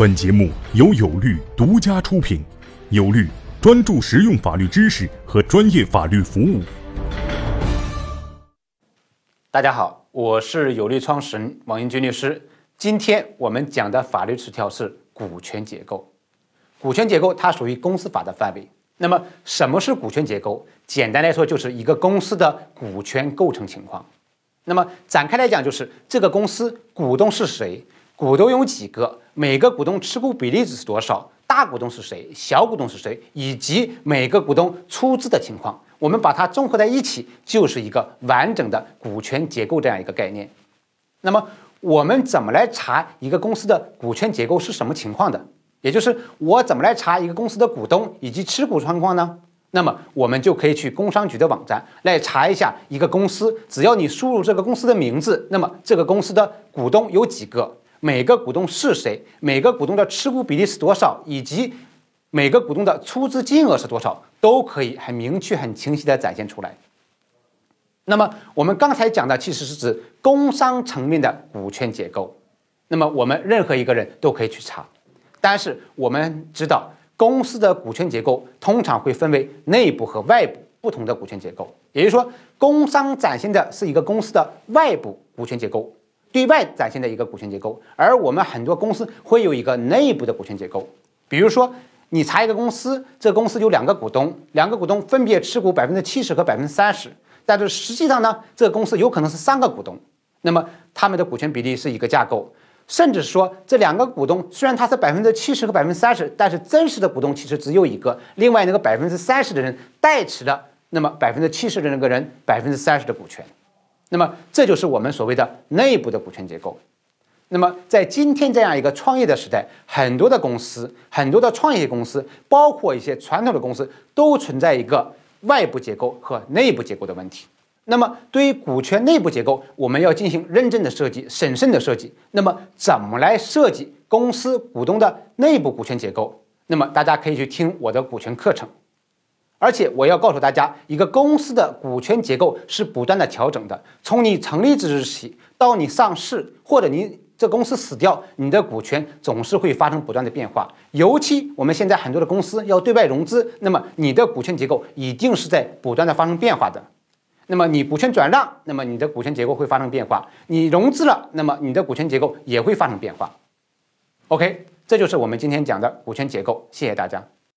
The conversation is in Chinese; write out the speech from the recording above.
本节目由有律独家出品，有律专注实用法律知识和专业法律服务。大家好，我是有律创始人王英军律师。今天我们讲的法律词条是股权结构。股权结构它属于公司法的范围。那么什么是股权结构？简单来说，就是一个公司的股权构成情况。那么展开来讲，就是这个公司股东是谁？股东有几个？每个股东持股比例是多少？大股东是谁？小股东是谁？以及每个股东出资的情况，我们把它综合在一起，就是一个完整的股权结构这样一个概念。那么我们怎么来查一个公司的股权结构是什么情况的？也就是我怎么来查一个公司的股东以及持股状况呢？那么我们就可以去工商局的网站来查一下一个公司，只要你输入这个公司的名字，那么这个公司的股东有几个？每个股东是谁？每个股东的持股比例是多少？以及每个股东的出资金额是多少？都可以很明确、很清晰地展现出来。那么我们刚才讲的其实是指工商层面的股权结构。那么我们任何一个人都可以去查，但是我们知道公司的股权结构通常会分为内部和外部不同的股权结构。也就是说，工商展现的是一个公司的外部股权结构。对外展现的一个股权结构，而我们很多公司会有一个内部的股权结构。比如说，你查一个公司，这公司有两个股东，两个股东分别持股百分之七十和百分之三十，但是实际上呢，这个公司有可能是三个股东，那么他们的股权比例是一个架构，甚至说这两个股东虽然他是百分之七十和百分之三十，但是真实的股东其实只有一个，另外那个百分之三十的人代持了那么百分之七十的那个人百分之三十的股权。那么，这就是我们所谓的内部的股权结构。那么，在今天这样一个创业的时代，很多的公司、很多的创业公司，包括一些传统的公司，都存在一个外部结构和内部结构的问题。那么，对于股权内部结构，我们要进行认真的设计、审慎的设计。那么，怎么来设计公司股东的内部股权结构？那么，大家可以去听我的股权课程。而且我要告诉大家，一个公司的股权结构是不断的调整的。从你成立之日起到你上市，或者你这公司死掉，你的股权总是会发生不断的变化。尤其我们现在很多的公司要对外融资，那么你的股权结构一定是在不断的发生变化的。那么你股权转让，那么你的股权结构会发生变化；你融资了，那么你的股权结构也会发生变化。OK，这就是我们今天讲的股权结构。谢谢大家。